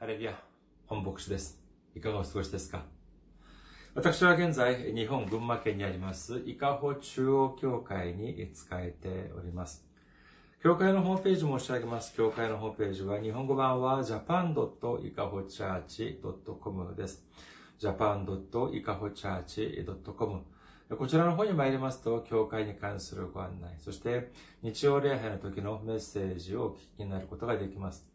ハレビア、本牧師です。いかがお過ごしですか？私は現在、日本群馬県にあります、伊香保中央教会に使えております。教会のホームページ申し上げます。教会のホームページは、日本語版は japan.ikahochurch.com です。japan.ikahochurch.com こちらの方に参りますと、教会に関するご案内、そして日曜礼拝の時のメッセージをお聞きになることができます。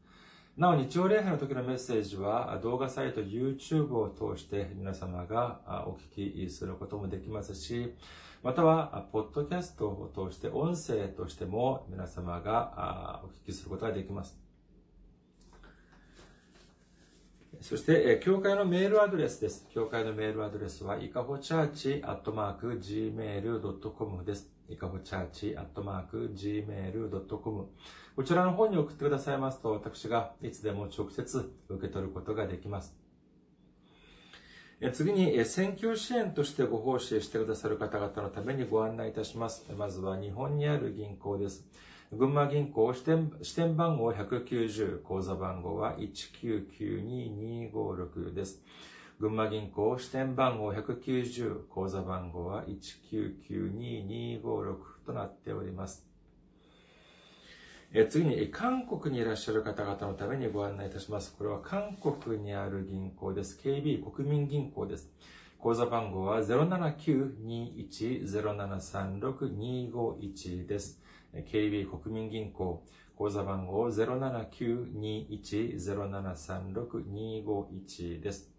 なお、日曜礼拝の時のメッセージは動画サイト YouTube を通して皆様がお聞きすることもできますし、または、ポッドキャストを通して音声としても皆様がお聞きすることができます。そして、教会のメールアドレスです。教会のメールアドレスは、いかほチャーチアットマーク gmail.com です。いかほチャーチアットマーク gmail.com こちらの方に送ってくださいますと、私がいつでも直接受け取ることができます。次に、選挙支援としてご奉仕してくださる方々のためにご案内いたします。まずは日本にある銀行です。群馬銀行支店支店番号190、口座番号は1992256です。群馬銀行支店番号190、口座番号は1992256となっております。次に、韓国にいらっしゃる方々のためにご案内いたします。これは韓国にある銀行です。KB 国民銀行です。口座番号は079-21-0736-251です。KB 国民銀行、口座番号079-21-0736-251です。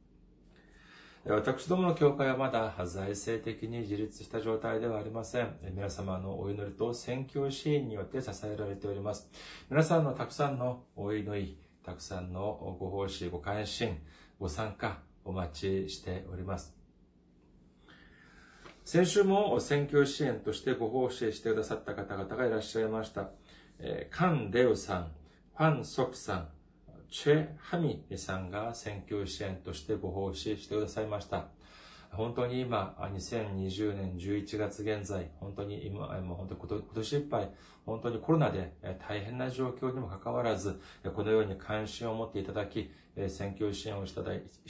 私どもの教会はまだ財政的に自立した状態ではありません。皆様のお祈りと宣教支援によって支えられております。皆さんのたくさんのお祈り、たくさんのご奉仕、ご関心、ご参加、お待ちしております。先週も選挙支援としてご奉仕してくださった方々がいらっしゃいました。えー、カン・レオさん、ファン・ソクさん、チェ・ハミさんが選挙支援としてご奉仕してくださいました。本当に今、2020年11月現在、本当に今、本当に今年いっぱい、本当にコロナで大変な状況にもかかわらず、このように関心を持っていただき、選挙支援をし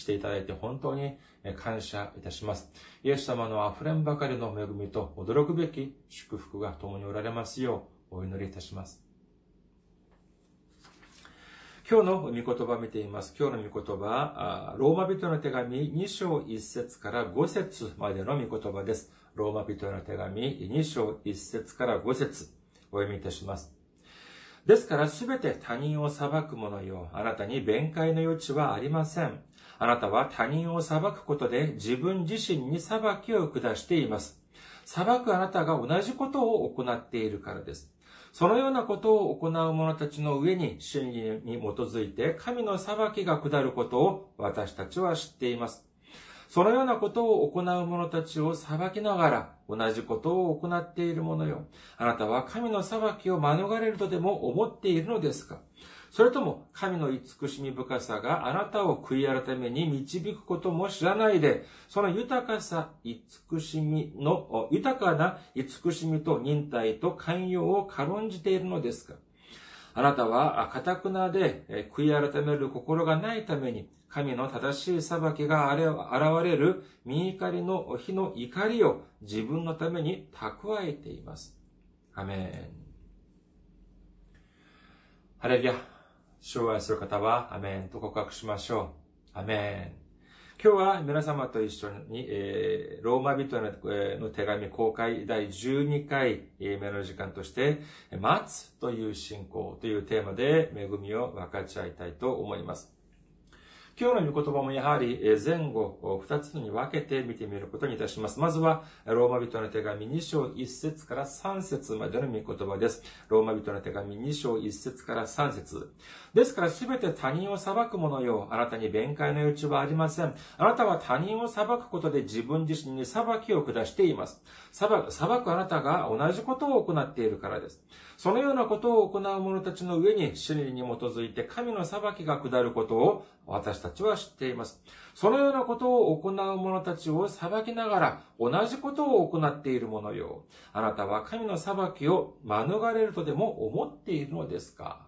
ていただいて本当に感謝いたします。イエス様の溢れんばかりの恵みと驚くべき祝福が共におられますようお祈りいたします。今日の御言葉を見ています。今日の御言葉、ローマ人の手紙2章1節から5節までの御言葉です。ローマ人の手紙2章1節から5節お読みいたします。ですからすべて他人を裁く者よ。あなたに弁解の余地はありません。あなたは他人を裁くことで自分自身に裁きを下しています。裁くあなたが同じことを行っているからです。そのようなことを行う者たちの上に真理に基づいて神の裁きが下ることを私たちは知っています。そのようなことを行う者たちを裁きながら同じことを行っている者よ。あなたは神の裁きを免れるとでも思っているのですか？それとも神の慈しみ深さがあなたを悔い改めに導くことも知らないで、その豊かさ、慈しみの、豊かな慈しみと忍耐と寛容を軽んじているのですかあなたは、かたくなで悔い改める心がないために、神の正しい裁きが現れる見怒りの日の怒りを自分のために蓄えています。アメン。ハレリア。主を愛する方は、アメンと告白しましょう。アメン。今日は皆様と一緒に、えー、ローマ人の手紙公開第12回目の時間として、待つという信仰というテーマで恵みを分かち合いたいと思います。今日の御言葉もやはり前後二つに分けて見てみることにいたします。まずは、ローマ人の手紙2章1節から3節までの御言葉です。ローマ人の手紙2章1節から3節ですからすべて他人を裁く者よ。あなたに弁解の余地はありません。あなたは他人を裁くことで自分自身に裁きを下しています。裁く、裁くあなたが同じことを行っているからです。そのようなことを行う者たちの上に真理に基づいて神の裁きが下ることを私たちは知っています。そのようなことを行う者たちを裁きながら同じことを行っている者よ。あなたは神の裁きを免れるとでも思っているのですか？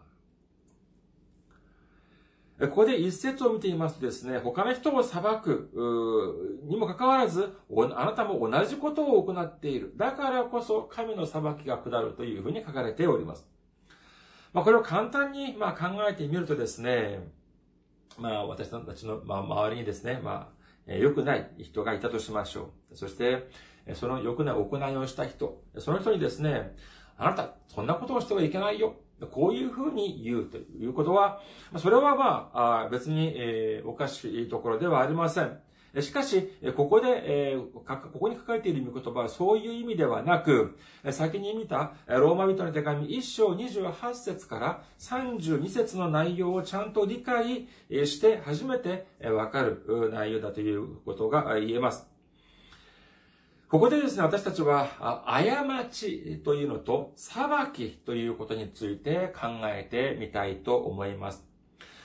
ここで一節を見ていますとですね、他の人を裁く、にもかかわらず、あなたも同じことを行っている。だからこそ神の裁きが下るというふうに書かれております。まあ、これを簡単に、ま、考えてみるとですね、まあ、私たちの、ま、周りにですね、まあ、良くない人がいたとしましょう。そして、その良くない行いをした人、その人にですね、あなた、そんなことをしてはいけないよ。こういうふうに言うということは、それはまあ、別に、え、おかしいところではありません。しかし、ここで、ここに書かれている御言葉はそういう意味ではなく、先に見たローマ人の手紙1章28節から32節の内容をちゃんと理解して初めてわかる内容だということが言えます。ここでですね、私たちは、過ちというのと裁きということについて考えてみたいと思います。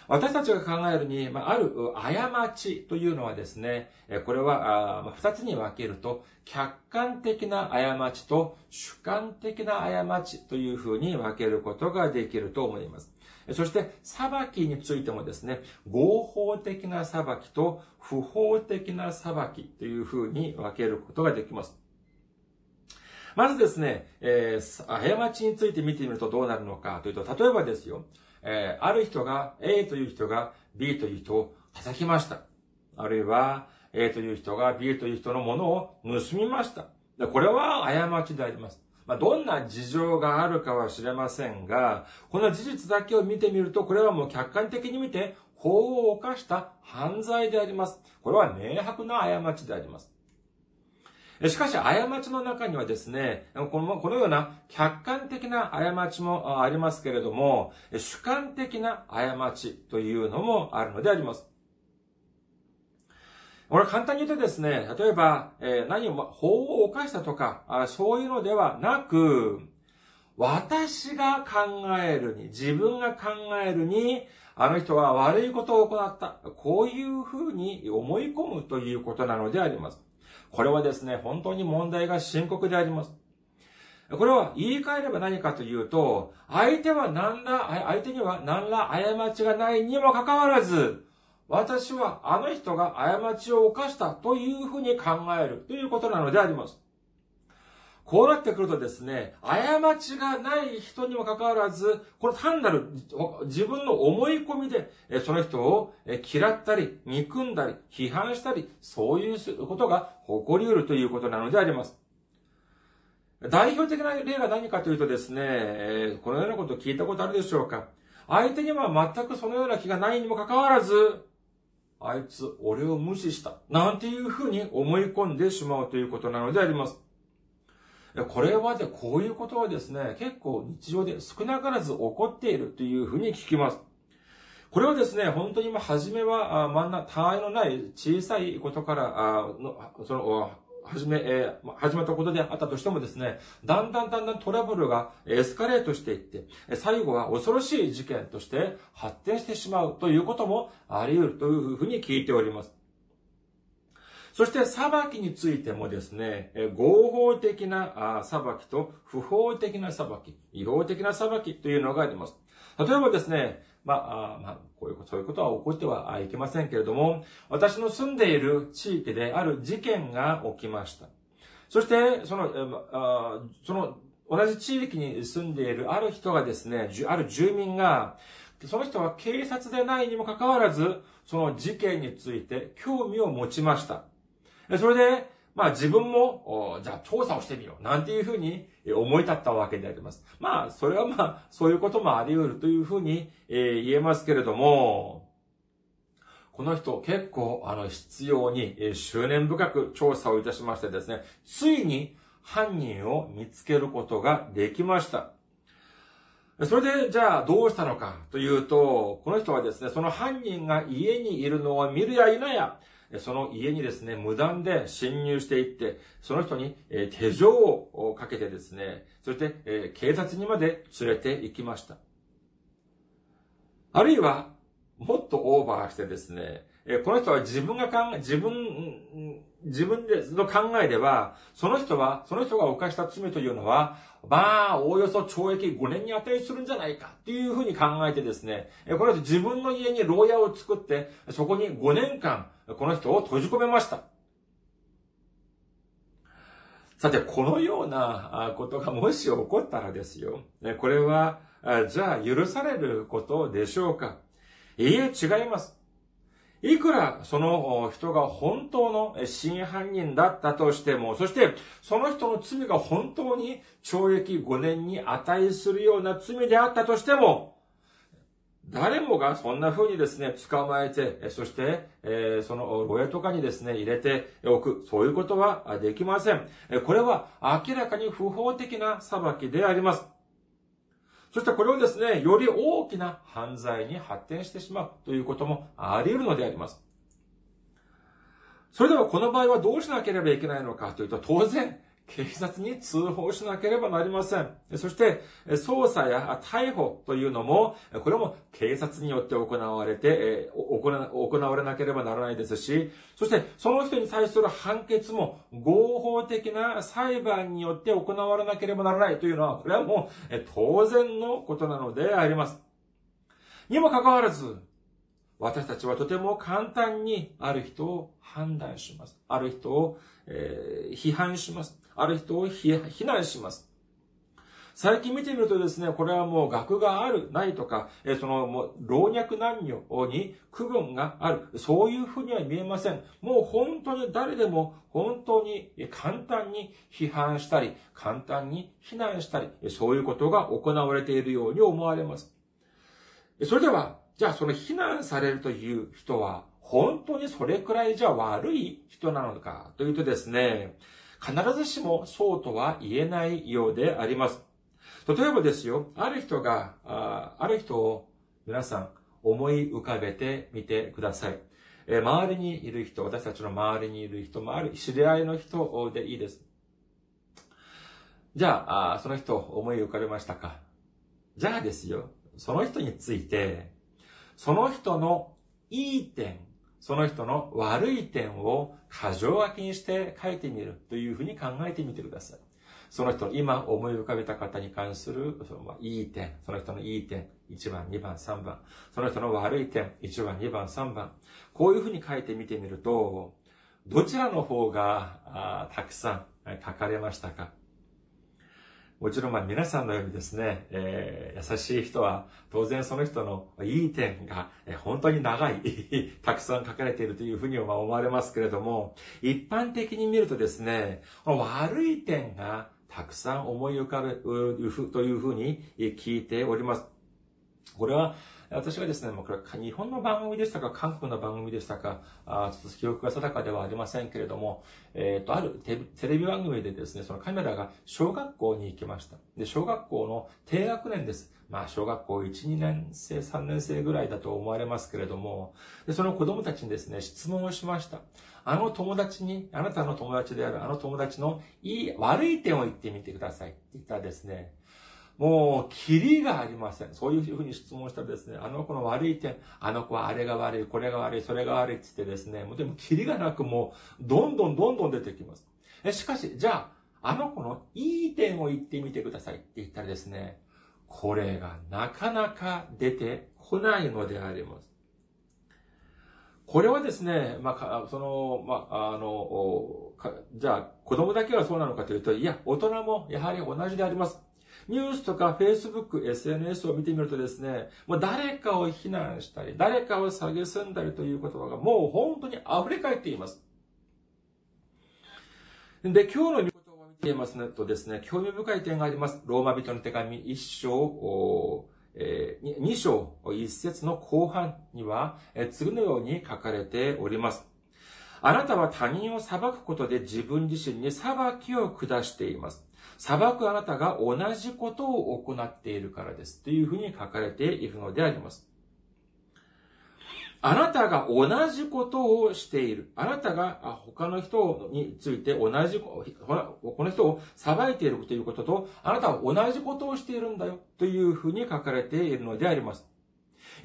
私たちが考えるに、あ、ある過ちというのはですね、これは二つに分けると、客観的な過ちと主観的な過ちというふうに分けることができると思います。そして、裁きについてもですね、合法的な裁きと不法的な裁きというふうに分けることができます。まずですね、えー、過ちについて見てみるとどうなるのかというと、例えばですよ、えー、ある人が、A という人が B という人を叩きました。あるいは、A という人が B という人のものを盗みました。これは過ちであります。まあ、どんな事情があるかは知れませんが、この事実だけを見てみると、これはもう客観的に見て、法を犯した犯罪であります。これは明白な過ちであります。しかし、過ちの中にはですね、このこのような客観的な過ちもありますけれども、主観的な過ちというのもあるのであります。これ簡単に言うとですね、例えば、えー、何を、法を犯したとかあ、そういうのではなく、私が考えるに、自分が考えるに、あの人は悪いことを行った。こういうふうに思い込むということなのであります。これはですね、本当に問題が深刻であります。これは言い換えれば何かというと、相手は何ら、相手には何ら過ちがないにもかかわらず、私はあの人が過ちを犯したというふうに考えるということなのであります。こうなってくるとですね、過ちがない人にもかかわらず、この単なる自分の思い込みで、その人を嫌ったり、憎んだり、批判したり、そういうことが起こり得るということなのであります。代表的な例が何かというとですね、このようなこと聞いたことあるでしょうか相手には全くそのような気がないにもかかわらず、あいつ、俺を無視した。なんていうふうに思い込んでしまうということなのであります。これはで、こういうことはですね、結構日常で少なからず起こっているというふうに聞きます。これはですね、本当に今、初めは、真ん中、他愛のない小さいことから、あの、その、始め、えー、始めたことであったとしてもですね、だんだんだんだんトラブルがエスカレートしていって、最後は恐ろしい事件として発展してしまうということもあり得るというふうに聞いております。そして裁きについてもですね、合法的な裁きと不法的な裁き、違法的な裁きというのがあります。例えばですね、まあ、まあ、こういうこと、そういうことは起こってはいけませんけれども、私の住んでいる地域である事件が起きました。そして、その、あその、同じ地域に住んでいるある人がですね、ある住民が、その人は警察でないにもかかわらず、その事件について興味を持ちました。それで、まあ自分も、じゃあ調査をしてみよう。なんていうふうに思い立ったわけであります。まあ、それはまあ、そういうこともあり得るというふうに、え言えますけれども、この人結構、あの、必要に、え執念深く調査をいたしましてですね、ついに犯人を見つけることができました。それで、じゃあどうしたのかというと、この人はですね、その犯人が家にいるのを見るや否や、その家にですね、無断で侵入していって、その人に手錠をかけてですね、そして警察にまで連れて行きました。あるいは、もっとオーバーしてですね、この人は自分が考え、自分、自分での考えでは、その人は、その人が犯した罪というのは、まあ、おおよそ懲役5年に値するんじゃないかっていうふうに考えてですね、この人自分の家に牢屋を作って、そこに5年間、この人を閉じ込めました。さて、このようなことがもし起こったらですよ、これは、じゃあ許されることでしょうかいいえ、違います。いくらその人が本当の真犯人だったとしても、そしてその人の罪が本当に懲役5年に値するような罪であったとしても、誰もがそんな風にですね、捕まえて、そして、えー、その牢屋とかにですね、入れておく。そういうことはできません。これは明らかに不法的な裁きであります。そしてこれをですね、より大きな犯罪に発展してしまうということもあり得るのであります。それではこの場合はどうしなければいけないのかというと、当然、警察に通報しなければなりません。そして、捜査や逮捕というのも、これも警察によって行われて、行われなければならないですし、そしてその人に対する判決も合法的な裁判によって行われなければならないというのは、これはもう当然のことなのであります。にもかかわらず、私たちはとても簡単にある人を判断します。ある人を、えー、批判します。ある人を非難します。最近見てみるとですね、これはもう学がある、ないとか、えそのもう老若男女に区分がある、そういうふうには見えません。もう本当に誰でも本当に簡単に批判したり、簡単に非難したり、そういうことが行われているように思われます。それでは、じゃあその非難されるという人は、本当にそれくらいじゃ悪い人なのかというとですね、必ずしもそうとは言えないようであります。例えばですよ、ある人が、あある人を皆さん思い浮かべてみてください。え周りにいる人、私たちの周りにいる人、周り、知り合いの人でいいです。じゃあ、あその人思い浮かべましたか？じゃあですよ、その人について、その人のいい点、その人の悪い点を過剰書きにして書いてみるというふうに考えてみてください。その人今思い浮かべた方に関する、そのいい点、その人のいい点、1番、2番、3番。その人の悪い点、1番、2番、3番。こういうふうに書いてみてみると、どちらの方がたくさん書かれましたか？もちろんまあ皆さんのようにですね、えー、優しい人は当然その人のいい点が本当に長い たくさん書かれているというふうに思われますけれども、一般的に見るとですね、悪い点がたくさん思い浮かぶというふうに聞いております。これは私はですね、もうこれ日本の番組でしたか、韓国の番組でしたか、あちょっと記憶が定かではありませんけれども、えっ、ー、と、あるテレビ番組でですね、そのカメラが小学校に行きました。で、小学校の低学年です。まあ、小学校1、2年生、3年生ぐらいだと思われますけれども、で、その子供たちにですね、質問をしました。あの友達に、あなたの友達であるあの友達のいい、悪い点を言ってみてくださいって言ったらですね、もう、キリがありません。そういうふうに質問したらですね、あの子の悪い点、あの子はあれが悪い、これが悪い、それが悪いって言ってですね、もうでもキリがなくもう、どんどんどんどん出てきます。しかし、じゃあ、あの子のいい点を言ってみてくださいって言ったらですね、これがなかなか出てこないのであります。これはですね、まあ、その、まあ、あの、じゃあ、子供だけはそうなのかというと、いや、大人もやはり同じであります。ニュースとか Facebook、SNS を見てみるとですね、もう誰かを非難したり、誰かを蔑んだりという言葉がもう本当に溢れ返っています。で、今日の御言葉を見ていますとですね、興味深い点があります。ローマ人の手紙一章、えー、2章1節の後半には、えー、次のように書かれております。あなたは他人を裁くことで自分自身に裁きを下しています。裁くあなたが同じことを行っているからです。というふうに書かれているのであります。あなたが同じことをしている。あなたが他の人について同じ、この人を裁いているということと、あなたは同じことをしているんだよ。というふうに書かれているのであります。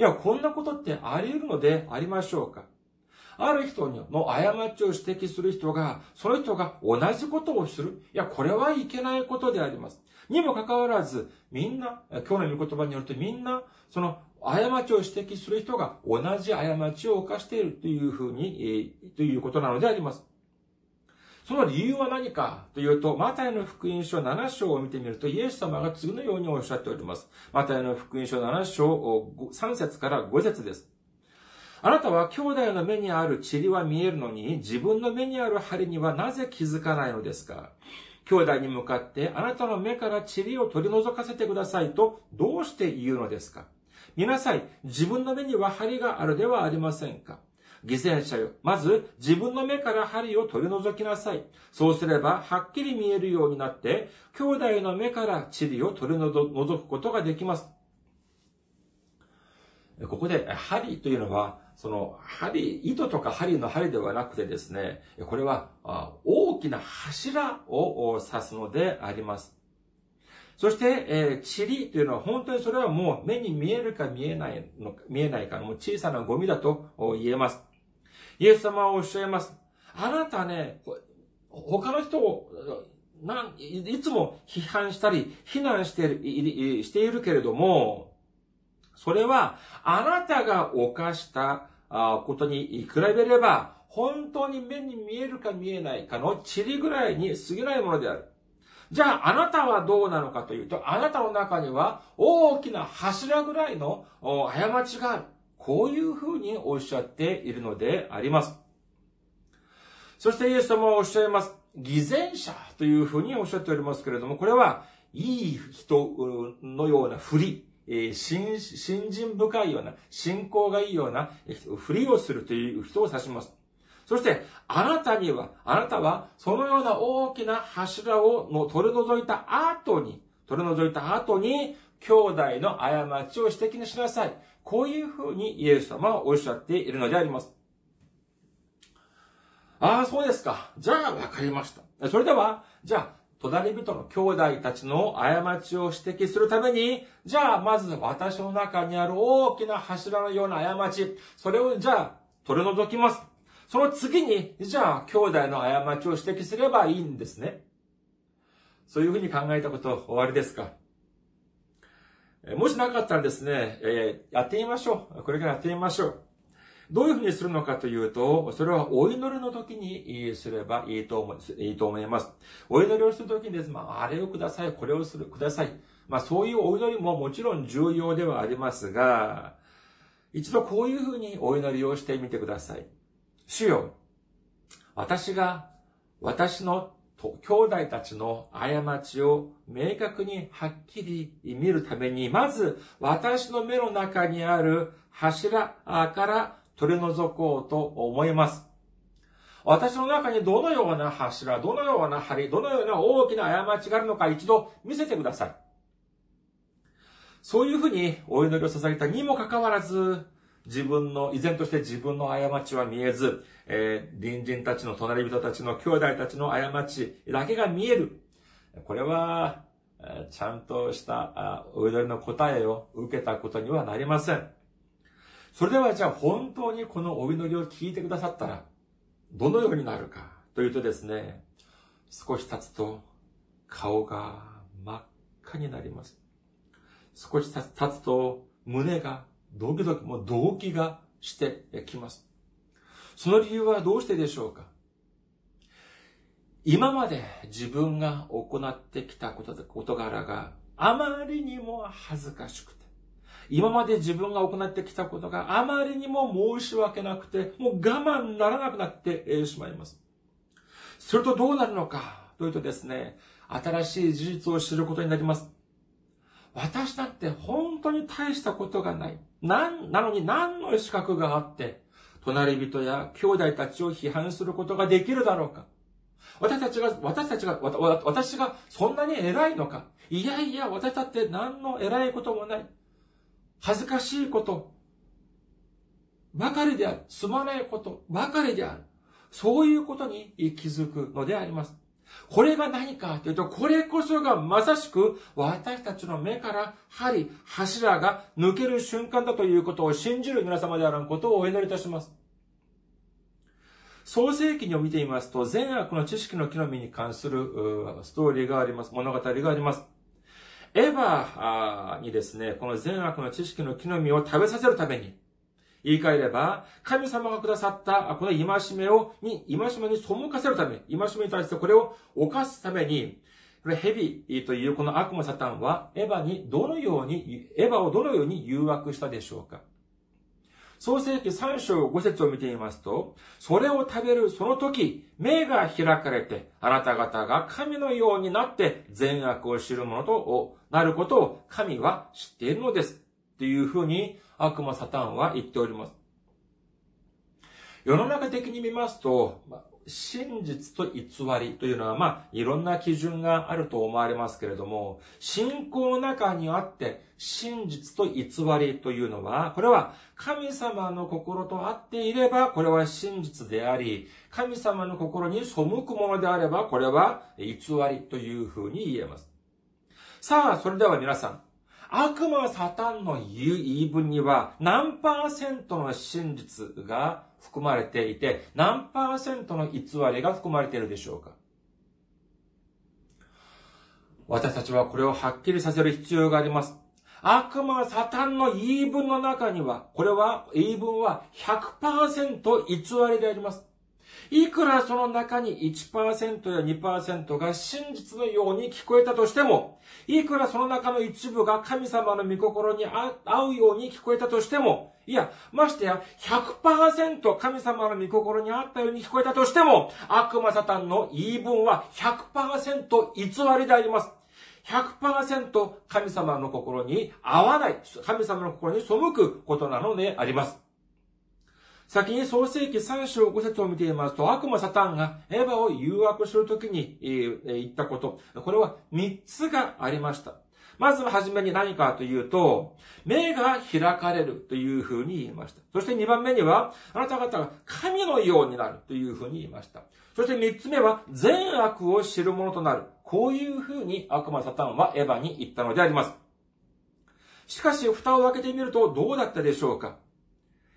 いや、こんなことってあり得るのでありましょうか？ある人の過ちを指摘する人が、その人が同じことをする。いや、これはいけないことであります。にもかかわらず、みんな、今日の御言葉によるとみんな、その過ちを指摘する人が同じ過ちを犯しているというふうに、えー、ということなのであります。その理由は何かというと、マタイの福音書7章を見てみると、イエス様が次のようにおっしゃっております。マタイの福音書7章3節から5節です。あなたは兄弟の目にある塵は見えるのに、自分の目にある針にはなぜ気づかないのですか？兄弟に向かって、あなたの目から塵を取り除かせてくださいと、どうして言うのですか？見なさい。自分の目には針があるではありませんか？犠牲者よ。まず、自分の目から針を取り除きなさい。そうすれば、はっきり見えるようになって、兄弟の目から塵を取り除くことができます。ここで、針というのは、その針、糸とか針の針ではなくてですね、これは大きな柱を指すのであります。そして、えー、塵というのは本当にそれはもう目に見えるか見えないのか、見えないかもう小さなゴミだと言えます。イエス様はおっしゃいます。あなたね、他の人を、なんいつも批判したり、非難しているしているけれども、それは、あなたが犯したことに比べれば、本当に目に見えるか見えないかの塵ぐらいに過ぎないものである。じゃあ、あなたはどうなのかというと、あなたの中には大きな柱ぐらいの過ちがある。こういうふうにおっしゃっているのであります。そしてイエス様はおっしゃいます。偽善者というふうにおっしゃっておりますけれども、これは、いい人のような振り、え信信心深いような、信仰がいいような、ふりをするという人を指します。そして、あなたには、あなたは、そのような大きな柱をの取り除いた後に、取り除いた後に、兄弟の過ちを指摘にしなさい。こういうふうにイエス様はおっしゃっているのであります。ああ、そうですか。じゃあ、わかりました。それでは、じゃあ、隣人の兄弟たちの過ちを指摘するために、じゃあまず私の中にある大きな柱のような過ち、それをじゃあ取り除きます。その次に、じゃあ兄弟の過ちを指摘すればいいんですね。そういうふうに考えたこと終わりですか？もしなかったらですね、えー、やってみましょう。これからやってみましょう。どういうふうにするのかというと、それはお祈りの時にすればいいと思いいいと思います。お祈りをする時にです。まあ、あれをください、これをする、ください。まあ、そういうお祈りももちろん重要ではありますが、一度こういうふうにお祈りをしてみてください。主よ、私が私の兄弟たちの過ちを明確にはっきり見るために、まず私の目の中にある柱から取り除こうと思います。私の中にどのような柱、どのような針、どのような大きな過ちがあるのか一度見せてください。そういうふうにお祈りを捧げたにもかかわらず、自分の、依然として自分の過ちは見えず、えー、隣人たちの隣人たちの兄弟たちの過ちだけが見える。これは、ちゃんとしたお祈りの答えを受けたことにはなりません。それではじゃあ本当にこのお祈りを聞いてくださったら、どのようになるかというとですね、少し経つと顔が真っ赤になります。少し経つと胸がドキドキ、もう動悸がしてきます。その理由はどうしてでしょうか？今まで自分が行ってきたこと事柄があまりにも恥ずかしくて、今まで自分が行ってきたことがあまりにも申し訳なくて、もう我慢ならなくなってしまいます。するとどうなるのか？というとですね、新しい事実を知ることになります。私だって本当に大したことがない。なん、なのに何の資格があって、隣人や兄弟たちを批判することができるだろうか？私たちが、私たちが、私がそんなに偉いのか？いやいや、私だって何の偉いこともない。恥ずかしいことばかりである。すまないことばかりである。そういうことに気づくのであります。これが何かというと、これこそがまさしく私たちの目から針、柱が抜ける瞬間だということを信じる皆様であることをお祈りいたします。創世記を見てみますと、善悪の知識の木の実に関するストーリーがあります。物語があります。エヴァにですね、この善悪の知識の木の実を食べさせるために、言い換えれば、神様がくださったこの戒めを、に、戒めに背かせるため、戒めに対してこれを犯すために、これ蛇というこの悪魔サタンは、エヴァにどのように、エヴァをどのように誘惑したでしょうか。創世記3章5節を見てみますと、それを食べるその時、目が開かれて、あなた方が神のようになって善悪を知るものとなることを神は知っているのです。というふうに悪魔サタンは言っております。世の中的に見ますと、真実と偽りというのは、まあ、いろんな基準があると思われますけれども、信仰の中にあって、真実と偽りというのは、これは神様の心と合っていれば、これは真実であり、神様の心に背くものであれば、これは偽りというふうに言えます。さあ、それでは皆さん、悪魔サタンの言言い分には何パーセントの真実が含まれていて、何パーセントの偽りが含まれているでしょうか？私たちはこれをはっきりさせる必要があります。悪魔サタンの言い分の中には、これは、言い分は100%偽りであります。いくらその中に1%や2%が真実のように聞こえたとしても、いくらその中の一部が神様の御心に合うように聞こえたとしても、いや、ましてや100%神様の御心に合ったように聞こえたとしても、悪魔サタンの言い分は100%偽りであります。100%神様の心に合わない、神様の心に背くことなのであります。先に創世記3章5節を見ていますと、悪魔サタンがエヴァを誘惑するときに言ったこと、これは3つがありました。まずは初めに何かというと、目が開かれるというふうに言いました。そして2番目には、あなた方が神のようになるというふうに言いました。そして3つ目は、善悪を知るものとなる。こういうふうに悪魔サタンはエヴァに言ったのであります。しかし、蓋を開けてみるとどうだったでしょうか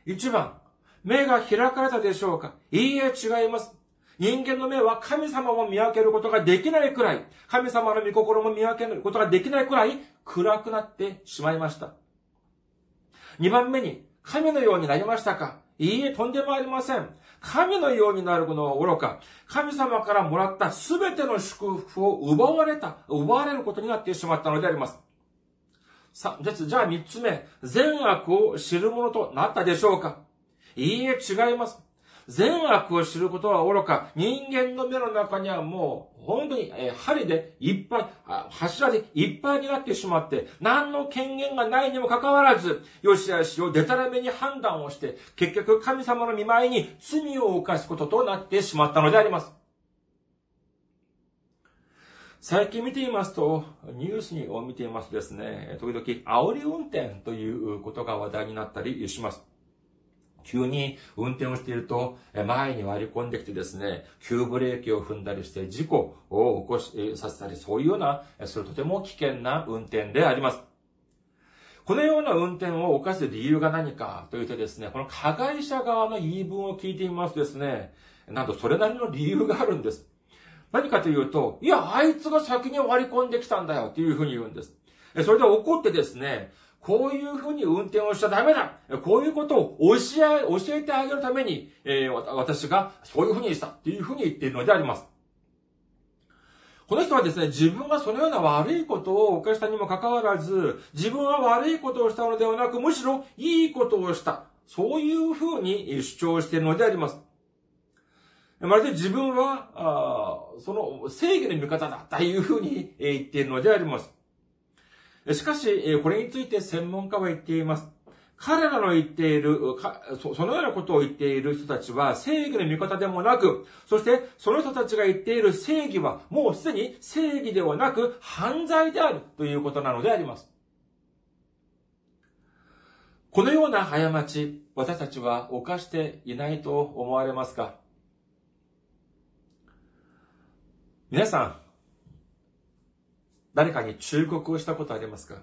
?1 番、目が開かれたでしょうか？いいえ、違います。人間の目は神様を見分けることができないくらい、神様の御心も見分けることができないくらい暗くなってしまいました。二番目に、神のようになりましたか？いいえ、とんでもありません。神のようになるのは愚か、神様からもらったすべての祝福を奪われた、奪われることになってしまったのであります。さ、じゃあ三つ目、善悪を知るものとなったでしょうか？いいえ、違います。善悪を知ることは愚か、人間の目の中にはもう、本当に、え針でいっぱい、柱でいっぱいになってしまって、何の権限がないにもかかわらず、よしあしをデタラメに判断をして、結局神様の見舞いに罪を犯すこととなってしまったのであります。最近見ていますと、ニュースを見ていますとですね、時々煽り運転ということが話題になったりします。急に運転をしていると、前に割り込んできてですね、急ブレーキを踏んだりして事故を起こし、させたり、そういうような、それとても危険な運転であります。このような運転を犯す理由が何かというとですね、この加害者側の言い分を聞いてみますとですね、なんとそれなりの理由があるんです。何かというと、いや、あいつが先に割り込んできたんだよというふうに言うんです。それで怒ってですね、こういうふうに運転をしちゃダメだこういうことを教え、教えてあげるために、えー、私がそういうふうにしたっていうふうに言っているのであります。この人はですね、自分がそのような悪いことを犯したにもかかわらず、自分は悪いことをしたのではなく、むしろいいことをした。そういうふうに主張しているのであります。まるで自分は、あその正義の味方だというふうに言っているのであります。しかし、これについて専門家は言っています。彼らの言っている、そのようなことを言っている人たちは正義の味方でもなく、そしてその人たちが言っている正義はもうすでに正義ではなく犯罪であるということなのであります。このような過ち、私たちは犯していないと思われますか？皆さん、誰かに忠告をしたことありますか？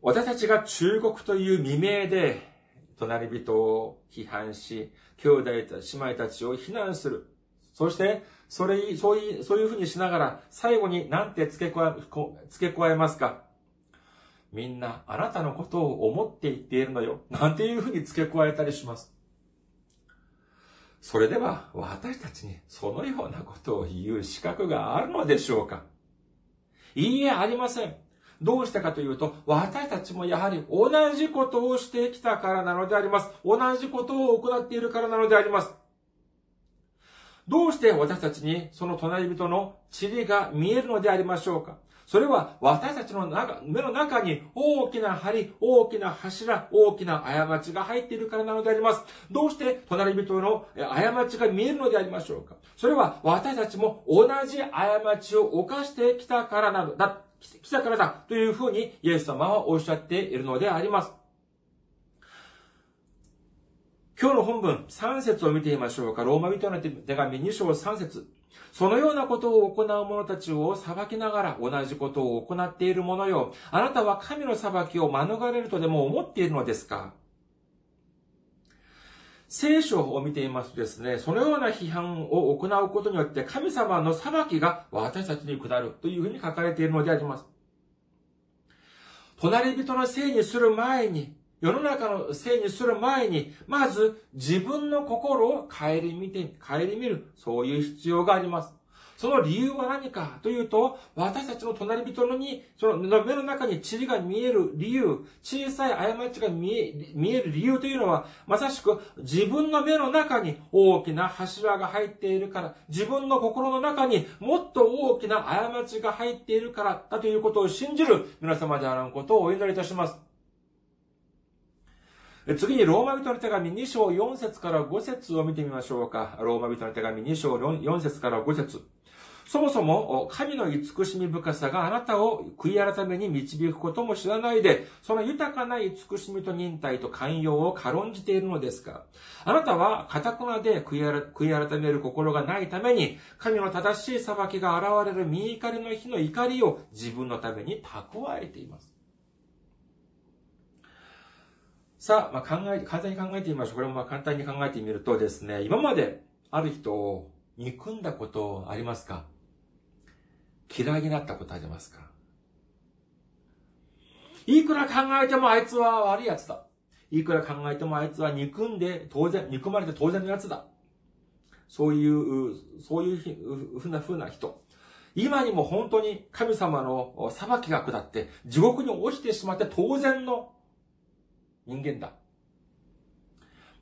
私たちが忠告という未明で、隣人を批判し、兄弟たち、姉妹たちを非難する。そして、それ、そういう、そういうふうにしながら、最後に何て付け加え、付け加えますか？みんな、あなたのことを思って言っているのよ。なんていうふうに付け加えたりします？それでは、私たちにそのようなことを言う資格があるのでしょうか？いいえ、ありません。どうしてかというと、私たちもやはり同じことをしてきたからなのであります。同じことを行っているからなのであります。どうして私たちにその隣人の塵が見えるのでありましょうか？それは私たちの中目の中に大きな針、大きな柱、大きな過ちが入っているからなのであります。どうして隣人の過ちが見えるのでありましょうか？それは私たちも同じ過ちを犯してきたからなのだ、来たからだというふうにイエス様はおっしゃっているのであります。今日の本文3節を見てみましょうか。ローマ人の手紙2章3節そのようなことを行う者たちを裁きながら同じことを行っている者よ。あなたは神の裁きを免れるとでも思っているのですか？聖書を見ていますとですね、そのような批判を行うことによって神様の裁きが私たちに下るというふうに書かれているのであります。隣人のせいにする前に、世の中のせいにする前に、まず自分の心を顧みて、顧みる、そういう必要があります。その理由は何かというと、私たちの隣人のに、その目の中に塵が見える理由、小さい過ちが見え見える理由というのは、まさしく自分の目の中に大きな柱が入っているから、自分の心の中にもっと大きな過ちが入っているからだということを信じる皆様であらんことをお祈りいたします。次にローマ人の手紙2章4節から5節を見てみましょうか。ローマ人の手紙2章4節から5節そもそも、神の慈しみ深さがあなたを悔い改めに導くことも知らないで、その豊かな慈しみと忍耐と寛容を軽んじているのですかあなたは、堅くなで悔い改める心がないために、神の正しい裁きが現れる見怒りの日の怒りを自分のために蓄えています。さあ、まあ、考え、簡単に考えてみましょう。これもまあ簡単に考えてみるとですね、今まである人を憎んだことありますか？嫌いになったことありますか？いくら考えてもあいつは悪い奴だ。いくら考えてもあいつは憎んで当然、憎まれて当然の奴だ。そういう、そういうふうなふうな人。今にも本当に神様の裁きが下って地獄に落ちてしまって当然の人間だ。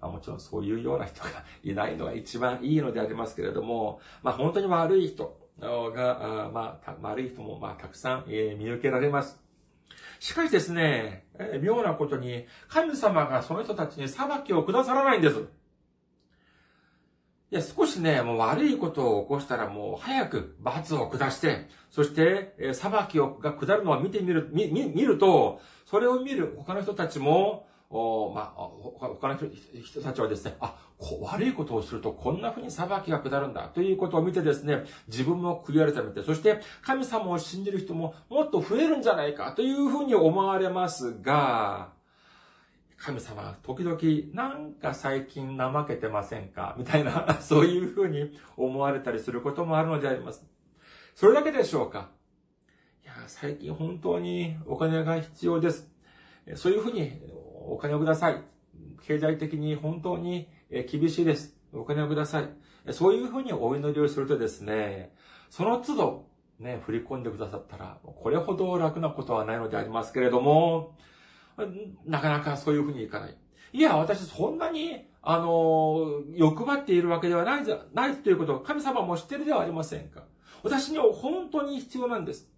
まあ、もちろんそういうような人がいないのが一番いいのでありますけれども、まあ本当に悪い人、が、まあ、悪い人も、まあ、たくさん、え見受けられます。しかしですね、え妙なことに、神様がその人たちに裁きを下さらないんです。いや、少しね、もう悪いことを起こしたらもう早く罰を下して、そして、え裁きをが下るのを見てみる、見、見ると、それを見る他の人たちも、おまあ、他の人たちはですね、あ、悪いことをするとこんな風に裁きが下るんだということを見てですね、自分も悔い改めて、そして神様を信じる人ももっと増えるんじゃないかという風に思われますが、神様、時々、なんか最近怠けてませんかみたいな、そういう風に思われたりすることもあるのであります。それだけでしょうかいや、最近本当にお金が必要です。そういう風にお金をください。経済的に本当に厳しいです。お金をください。そういうふうにお祈りをするとですね、その都度、ね、振り込んでくださったら、これほど楽なことはないのでありますけれども、なかなかそういうふうにいかない。いや、私そんなに、あの、欲張っているわけではないじゃ、ないということを神様も知ってるではありませんか。私には本当に必要なんです。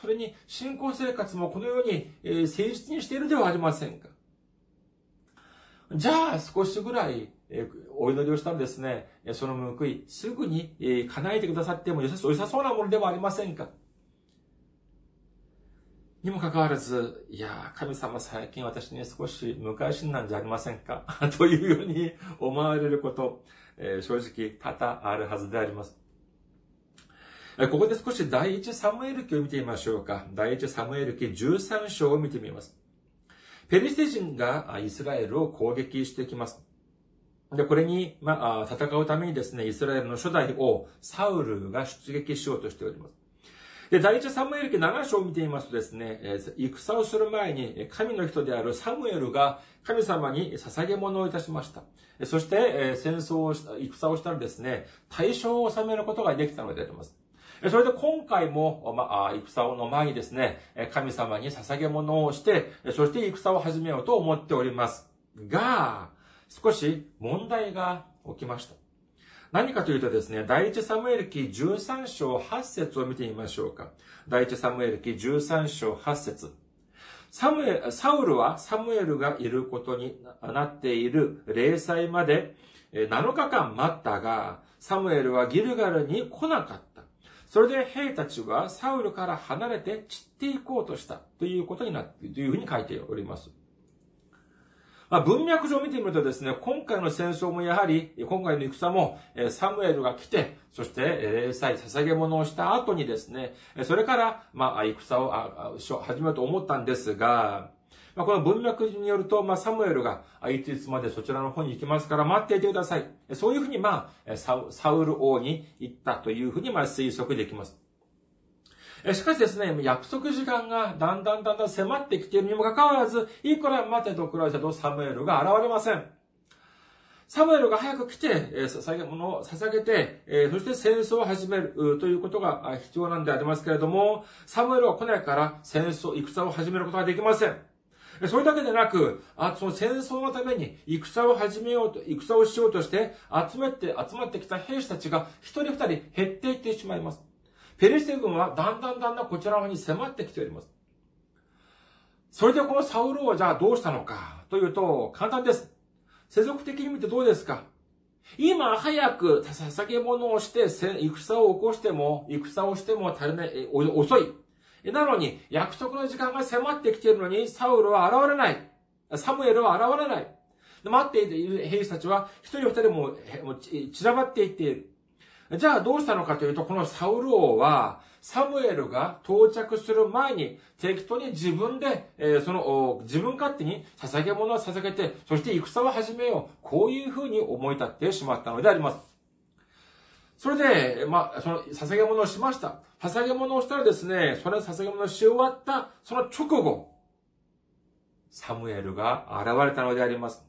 それに信仰生活もこのように誠実にしているではありませんか。じゃあ少しぐらい、えお祈りをしたらですね、その報い、すぐに、え叶えてくださっても良さそうなものではありませんか？にもかかわらず、いや神様最近私に少し昔なんじゃありませんか？というように思われること、えー、正直多々あるはずであります。ここで少し第一サムエル記を見てみましょうか。第一サムエル記13章を見てみます。ペリシテ人がイスラエルを攻撃してきます。で、これに、まあ、戦うためにですね、イスラエルの初代王、サウルが出撃しようとしております。で、第一サムエル記7章を見てみますとですね、戦をする前に、神の人であるサムエルが神様に捧げ物をいたしました。そして、戦争をした、戦をしたらですね、対象を収めることができたのであります。それで今回も、まあ、戦の前にですね、神様に捧げ物をして、そして戦を始めようと思っております。が、少し問題が起きました。何かというとですね、第一サムエル記13章8節を見てみましょうか。第一サムエル記13章8節サムエサウルはサムエルがいることになっている霊祭まで7日間待ったが、サムエルはギルガルに来なかった。それで兵たちはサウルから離れて散っていこうとしたということになっているというふうに書いております。まあ、文脈上見てみるとですね、今回の戦争もやはり、今回の戦も、サムエルが来て、そして、霊祭、捧げ物をした後にですね、それから、まあ、戦を始めようと思ったんですが、まあ、この文脈によると、まあ、サムエルが、いついつまでそちらの方に行きますから待っていてください。そういうふうに、まあ、サウル王に言ったというふうに、まあ、推測できます。しかしですね、約束時間がだんだんだんだん迫ってきているにもかかわらず、いくら待てとくらいだとサムエルが現れません。サムエルが早く来て、捧げ物を捧げて、そして戦争を始めるということが必要なんでありますけれども、サムエルは来ないから戦争、戦を始めることができません。それだけでなく、あその戦争のために戦を始めようと、戦をしようとして集めて、集まってきた兵士たちが一人二人減っていってしまいます。ペリシ軍はだんだんだんだんこちら側に迫ってきております。それでこのサウルはじゃあどうしたのかというと、簡単です。世俗的に見てどうですか今早く捧げ物をして、戦を起こしても、戦をしても足りない、遅い。なのに、約束の時間が迫ってきているのに、サウルは現れない。サムエルは現れない。待っている兵士たちは、一人二人も散らばっていっている。じゃあどうしたのかというと、このサウル王は、サムエルが到着する前に、適当に自分で、えー、その、自分勝手に捧げ物を捧げて、そして戦を始めよう。こういうふうに思い立ってしまったのであります。それで、まあ、その、捧げ物をしました。捧げ物をしたらですね、それ捧げ物をし終わった、その直後、サムエルが現れたのであります。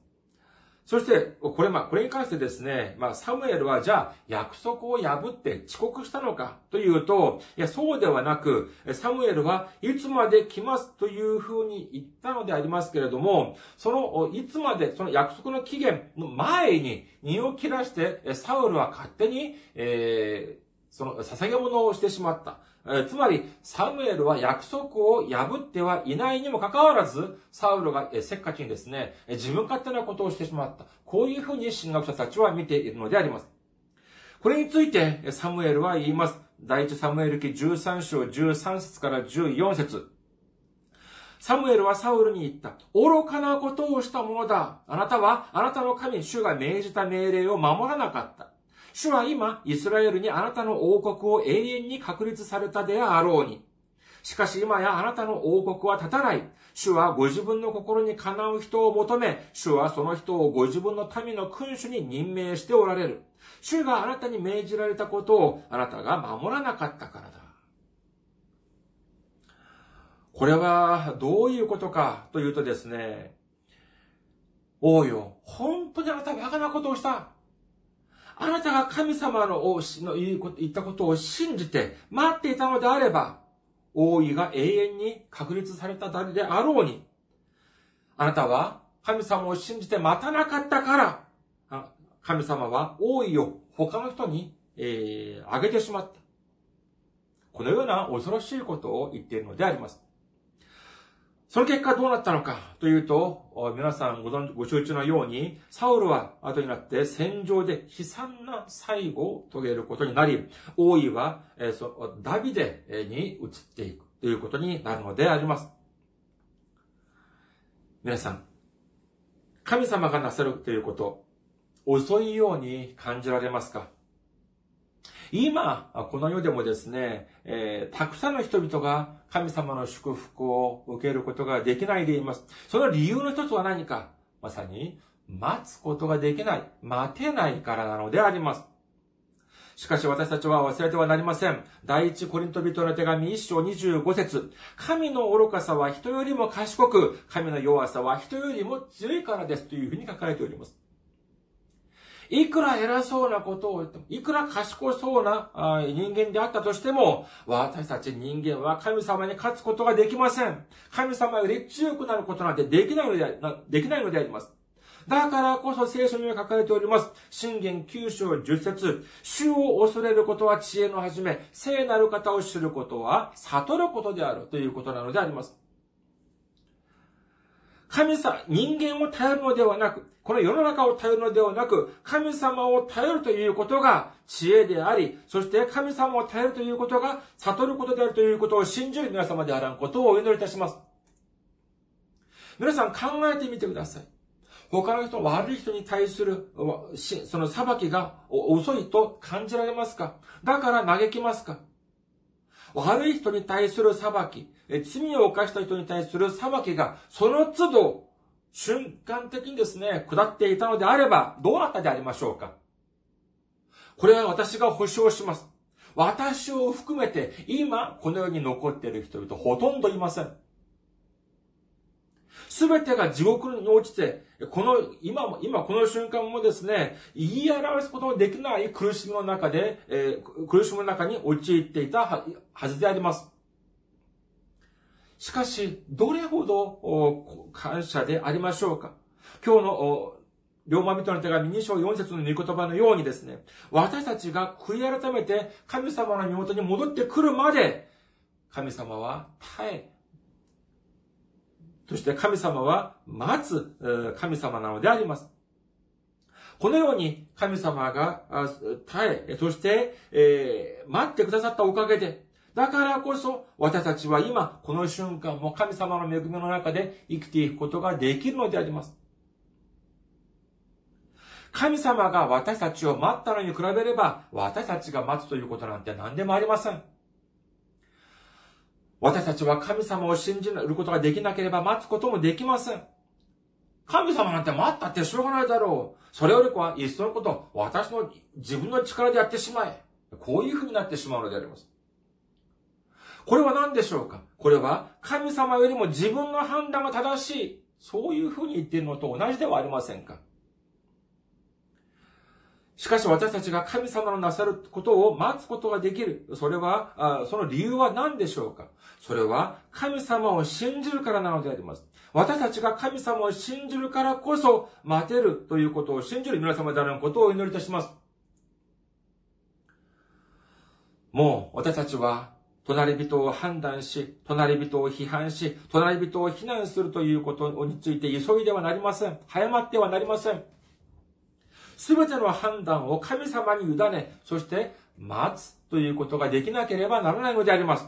そして、これ、まあ、これに関してですね、まあ、サムエルは、じゃあ、約束を破って遅刻したのかというと、いや、そうではなく、サムエルはいつまで来ますというふうに言ったのでありますけれども、その、いつまで、その約束の期限の前に、身を切らして、サウルは勝手に、えー、その、捧げ物をしてしまった。えつまり、サムエルは約束を破ってはいないにもかかわらず、サウルがせっかちにですね、自分勝手なことをしてしまった。こういうふうに神学者たちは見ているのであります。これについて、サムエルは言います。第一サムエル記13章13節から14節サムエルはサウルに言った。愚かなことをしたものだ。あなたは、あなたの神、主が命じた命令を守らなかった。主は今、イスラエルにあなたの王国を永遠に確立されたであろうに。しかし今やあなたの王国は立たない。主はご自分の心にかなう人を求め、主はその人をご自分の民の君主に任命しておられる。主があなたに命じられたことをあなたが守らなかったからだ。これはどういうことかというとですね、王よ、本当にあなたはバカなことをした。あなたが神様の言ったことを信じて待っていたのであれば、王位が永遠に確立された誰であろうに、あなたは神様を信じて待たなかったから、神様は王位を他の人に、えー、あげてしまった。このような恐ろしいことを言っているのであります。その結果どうなったのかというと、皆さんご存知ご承知のように、サウルは後になって戦場で悲惨な最後を遂げることになり、王位は、えそダビデに移っていくということになるのであります。皆さん、神様がなさるということ、遅いように感じられますか？今、この世でもですね、えー、たくさんの人々が神様の祝福を受けることができないでいます。その理由の一つは何か？まさに、待つことができない、待てないからなのであります。しかし私たちは忘れてはなりません。第一コリント人の手紙一章25節神の愚かさは人よりも賢く、神の弱さは人よりも強いからですというふうに書かれております。いくら偉そうなことを言っても、いくら賢そうな人間であったとしても、私たち人間は神様に勝つことができません。神様より強くなることなんてできないのでできないのであります。だからこそ聖書には書かれております。信玄九章十節主を恐れることは知恵の始め、聖なる方を知ることは悟ることであるということなのであります。神様、人間を頼るのではなく、この世の中を頼るのではなく、神様を頼るということが知恵であり、そして神様を頼るということが悟ることであるということを信じる皆様であらんことをお祈りいたします。皆さん考えてみてください。他の人、悪い人に対する、その裁きが遅いと感じられますか？だから嘆きますか？悪い人に対する裁き、罪を犯した人に対する裁きが、その都度、瞬間的にですね、下っていたのであれば、どうなったでありましょうかこれは私が保証します。私を含めて、今、この世に残っている人々、ほとんどいません。すべてが地獄に落ちて、この、今も、今この瞬間もですね、言い表すことのできない苦しみの中で、えー、苦しみの中に陥っていたはずであります。しかし、どれほど感謝でありましょうか今日の龍馬人の手紙2章4節の御言葉のようにですね、私たちが悔い改めて神様の身元に戻ってくるまで、神様は耐え、そして神様は待つ神様なのであります。このように神様が耐え、そして、えー、待ってくださったおかげで、だからこそ私たちは今、この瞬間も神様の恵みの中で生きていくことができるのであります。神様が私たちを待ったのに比べれば、私たちが待つということなんて何でもありません。私たちは神様を信じることができなければ待つこともできません。神様なんて待ったってしょうがないだろう。それよりかは、いっそのこと、私の自分の力でやってしまえ。こういう風になってしまうのであります。これは何でしょうか？これは、神様よりも自分の判断が正しい。そういう風に言っているのと同じではありませんか？しかし私たちが神様のなさることを待つことができる。それは、その理由は何でしょうか？それは神様を信じるからなのであります。私たちが神様を信じるからこそ待てるということを信じる皆様であることをお祈りいたします。もう私たちは隣人を判断し、隣人を批判し、隣人を非難するということについて急いではなりません。早まってはなりません。すべての判断を神様に委ね、そして待つということができなければならないのであります。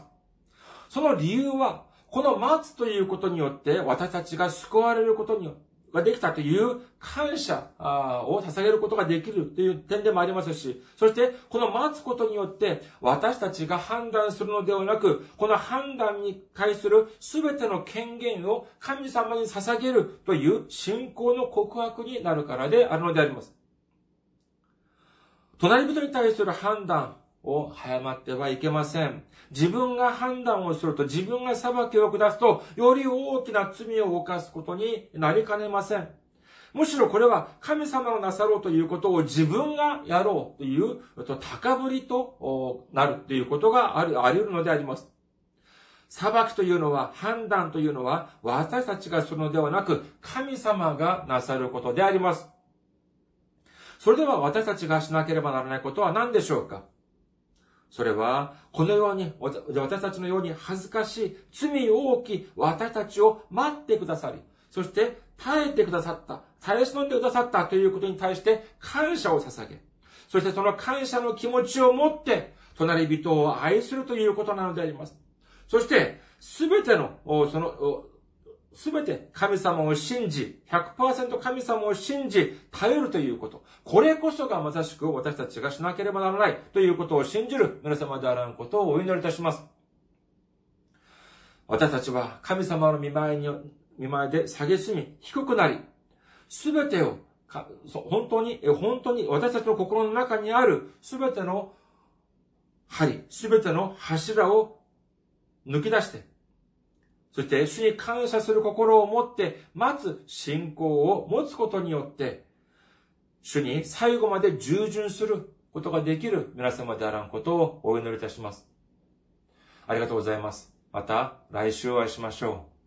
その理由は、この待つということによって私たちが救われることに、ができたという感謝を捧げることができるという点でもありますし、そしてこの待つことによって私たちが判断するのではなく、この判断に対する全ての権限を神様に捧げるという信仰の告白になるからであるのであります。隣人に対する判断を早まってはいけません。自分が判断をすると、自分が裁きを下すと、より大きな罪を犯すことになりかねません。むしろこれは神様のなさろうということを自分がやろうという、高ぶりとなるということがあり得るのであります。裁きというのは、判断というのは、私たちがするのではなく、神様がなさることであります。それでは私たちがしなければならないことは何でしょうか？それは、このように、私たちのように恥ずかしい、罪大き私たちを待ってくださり、そして耐えてくださった、耐え忍んでくださったということに対して感謝を捧げ、そしてその感謝の気持ちを持って、隣人を愛するということなのであります。そして、すべての、その、すべて神様を信じ、100%神様を信じ、頼るということ。これこそがまさしく私たちがしなければならないということを信じる皆様であらんことをお祈りいたします。私たちは神様の見舞いに、見舞いで下げすみ、低くなり、すべてを、本当に、本当に私たちの心の中にあるすべての針、すべての柱を抜き出して、そして主に感謝する心を持って待つ信仰を持つことによって、主に最後まで従順することができる皆様であらんことをお祈りいたします。ありがとうございます。また来週お会いしましょう。